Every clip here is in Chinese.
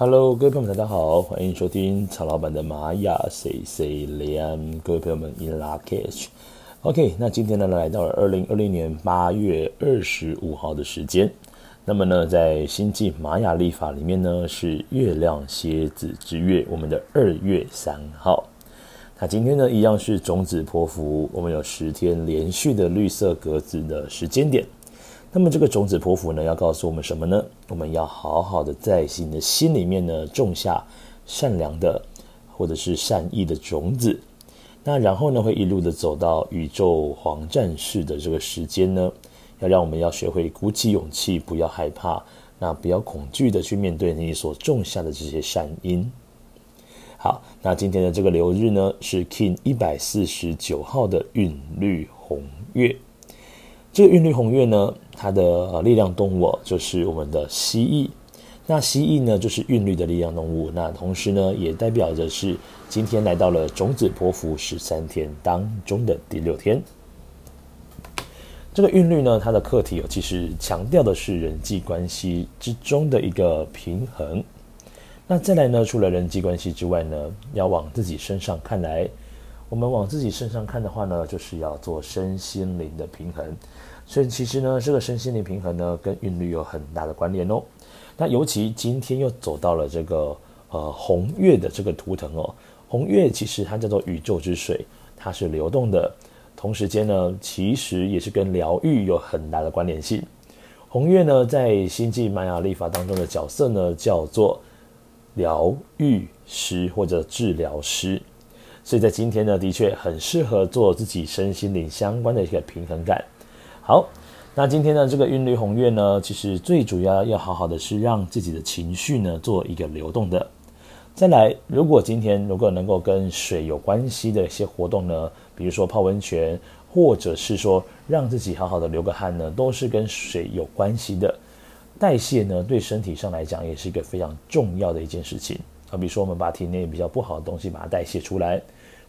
Hello，各位朋友们，大家好，欢迎收听曹老板的玛雅 C C 连。各位朋友们，In lak'ech。OK，那今天呢，来到了二零二零年八月二十五号的时间。那么呢，在星际玛雅历法里面呢，是月亮蝎子之月，我们的二月三号。那今天呢，一样是种子波符，我们有十天连续的绿色格子的时间点。那么这个种子波符呢，要告诉我们什么呢？我们要好好的在你的心里面呢，种下善良的或者是善意的种子。那然后呢，会一路的走到宇宙黄战士的这个时间呢，要让我们要学会鼓起勇气，不要害怕，那不要恐惧的去面对你所种下的这些善因。好，那今天的这个流日呢，是 King 一百四十九号的韵律红月。这个韵律红月呢，它的力量动物就是我们的蜥蜴。那蜥蜴呢，就是韵律的力量动物。那同时呢，也代表着是今天来到了种子波符十三天当中的第六天。这个韵律呢，它的课题其实强调的是人际关系之中的一个平衡。那再来呢，除了人际关系之外呢，要往自己身上看来。我们往自己身上看的话呢，就是要做身心灵的平衡。所以其实呢，这个身心灵平衡呢，跟韵律有很大的关联哦。那尤其今天又走到了这个呃红月的这个图腾哦，红月其实它叫做宇宙之水，它是流动的。同时间呢，其实也是跟疗愈有很大的关联性。红月呢，在星际玛雅历法当中的角色呢，叫做疗愈师或者治疗师。所以在今天呢，的确很适合做自己身心灵相关的一个平衡感。好，那今天呢，这个韵律红月呢，其实最主要要好好的是让自己的情绪呢做一个流动的。再来，如果今天如果能够跟水有关系的一些活动呢，比如说泡温泉，或者是说让自己好好的流个汗呢，都是跟水有关系的。代谢呢，对身体上来讲也是一个非常重要的一件事情。啊，比如说我们把体内比较不好的东西把它代谢出来。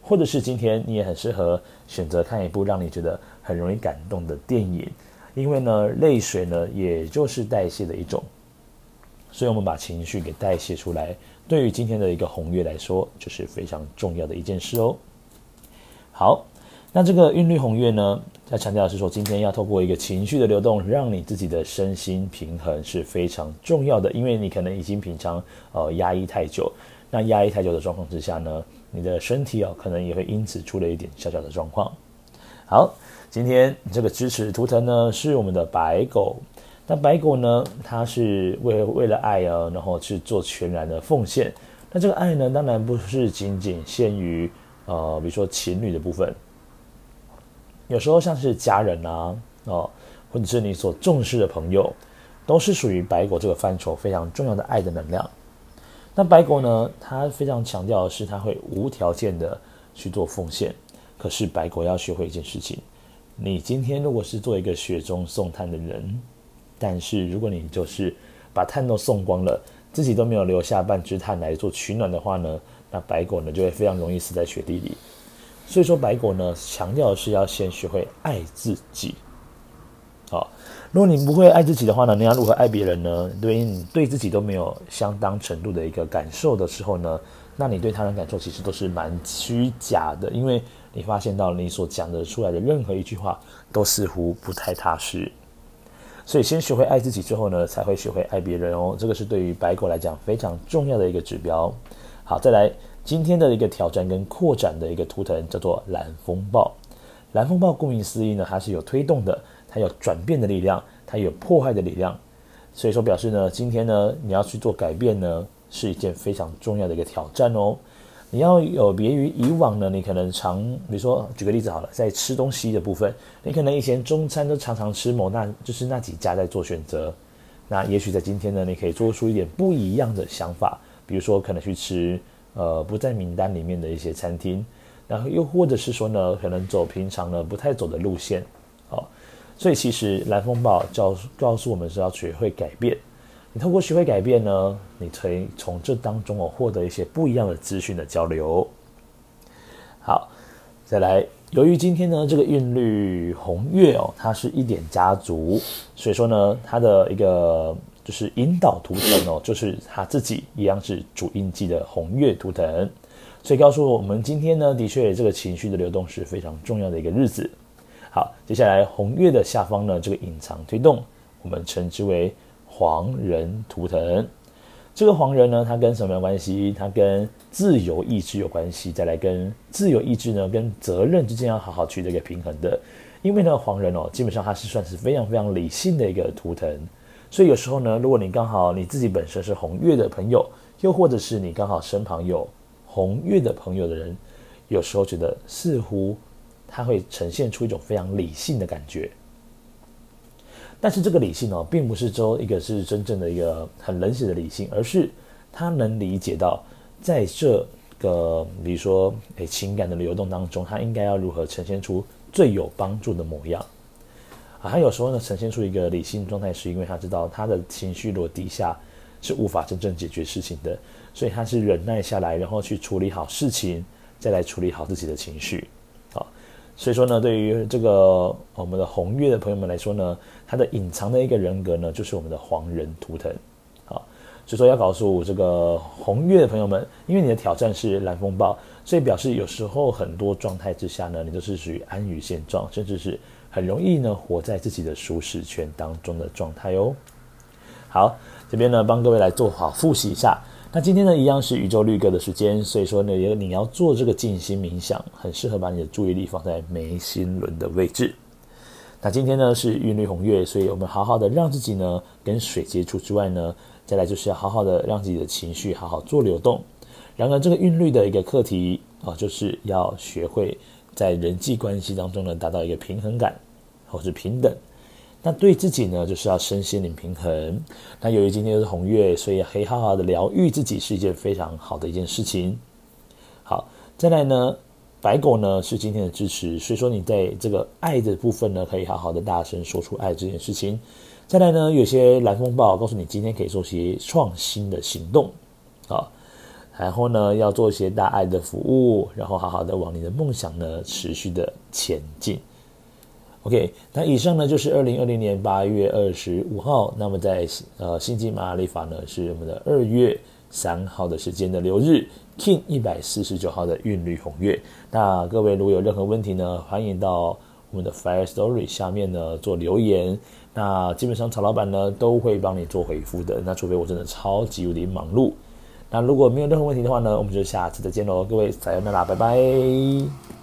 或者是今天你也很适合选择看一部让你觉得很容易感动的电影，因为呢，泪水呢也就是代谢的一种，所以我们把情绪给代谢出来，对于今天的一个红月来说，就是非常重要的一件事哦。好，那这个韵律红月呢，在强调的是说，今天要透过一个情绪的流动，让你自己的身心平衡是非常重要的，因为你可能已经平常呃压抑太久，那压抑太久的状况之下呢，你的身体哦，可能也会因此出了一点小小的状况。好，今天这个支持图腾呢是我们的白狗。那白狗呢，它是为为了爱啊，然后去做全然的奉献。那这个爱呢，当然不是仅仅限于呃，比如说情侣的部分。有时候像是家人啊，哦，或者是你所重视的朋友，都是属于白狗这个范畴非常重要的爱的能量。那白狗呢？它非常强调的是，它会无条件的去做奉献。可是白狗要学会一件事情：你今天如果是做一个雪中送炭的人，但是如果你就是把炭都送光了，自己都没有留下半支炭来做取暖的话呢，那白狗呢就会非常容易死在雪地里。所以说，白狗呢强调的是要先学会爱自己。好，如果你不会爱自己的话呢，你要如何爱别人呢？对于你对自己都没有相当程度的一个感受的时候呢，那你对他人感受其实都是蛮虚假的，因为你发现到你所讲的出来的任何一句话都似乎不太踏实。所以先学会爱自己之后呢，才会学会爱别人哦。这个是对于白狗来讲非常重要的一个指标。好，再来今天的一个挑战跟扩展的一个图腾叫做蓝风暴。蓝风暴顾名思义呢，它是有推动的。它有转变的力量，它有破坏的力量，所以说表示呢，今天呢，你要去做改变呢，是一件非常重要的一个挑战哦。你要有别于以往呢，你可能常，比如说举个例子好了，在吃东西的部分，你可能以前中餐都常常吃某那就是那几家在做选择，那也许在今天呢，你可以做出一点不一样的想法，比如说可能去吃呃不在名单里面的一些餐厅，然后又或者是说呢，可能走平常呢不太走的路线，所以其实蓝风暴教告诉我们是要学会改变。你透过学会改变呢，你可以从这当中哦获得一些不一样的资讯的交流。好，再来，由于今天呢这个韵律红月哦，它是一点家族，所以说呢它的一个就是引导图腾哦，就是它自己一样是主印记的红月图腾，所以告诉我们今天呢，的确这个情绪的流动是非常重要的一个日子。好，接下来红月的下方呢，这个隐藏推动，我们称之为黄人图腾。这个黄人呢，它跟什么有关系？它跟自由意志有关系。再来跟自由意志呢，跟责任之间要好好取得一个平衡的。因为呢，黄人哦，基本上它是算是非常非常理性的一个图腾。所以有时候呢，如果你刚好你自己本身是红月的朋友，又或者是你刚好身旁有红月的朋友的人，有时候觉得似乎他会呈现出一种非常理性的感觉。但是这个理性哦，并不是说一个是真正的一个很冷血的理性，而是他能理解到在这个比如说诶情感的流动当中，他应该要如何呈现出最有帮助的模样。啊，他有时候呢呈现出一个理性状态，是因为他知道他的情绪落低下是无法真正解决事情的，所以他是忍耐下来，然后去处理好事情，再来处理好自己的情绪。所以说呢，对于这个我们的红月的朋友们来说呢，他的隐藏的一个人格呢，就是我们的黄人图腾。好，所以说要告诉这个红月的朋友们，因为你的挑战是蓝风暴，所以表示有时候很多状态之下呢，你都是属于安于现状，甚至是。很容易呢，活在自己的舒适圈当中的状态哦。好，这边呢帮各位来做好复习一下。那今天呢一样是宇宙绿歌的时间，所以说呢，你要做这个静心冥想，很适合把你的注意力放在眉心轮的位置。那今天呢是韵律红月，所以我们好好的让自己呢跟水接触之外呢，再来就是要好好的让自己的情绪好好做流动。然而这个韵律的一个课题啊，就是要学会。在人际关系当中呢，达到一个平衡感，或是平等。那对自己呢，就是要身心灵平衡。那由于今天是红月，所以可以好好的疗愈自己是一件非常好的一件事情。好，再来呢，白狗呢是今天的支持，所以说你在这个爱的部分呢，可以好好的大声说出爱这件事情。再来呢，有些蓝风暴告诉你，今天可以做些创新的行动。好。然后呢，要做一些大爱的服务，然后好好的往你的梦想呢持续的前进。OK，那以上呢就是二零二零年八月二十五号，那么在呃星际马雅历法呢是我们的二月三号的时间的流日，King 一百四十九号的韵律红月。那各位如果有任何问题呢，欢迎到我们的 Fire Story 下面呢做留言。那基本上曹老板呢都会帮你做回复的。那除非我真的超级有点忙碌。那如果没有任何问题的话呢，我们就下次再见喽，各位，再见啦，拜拜。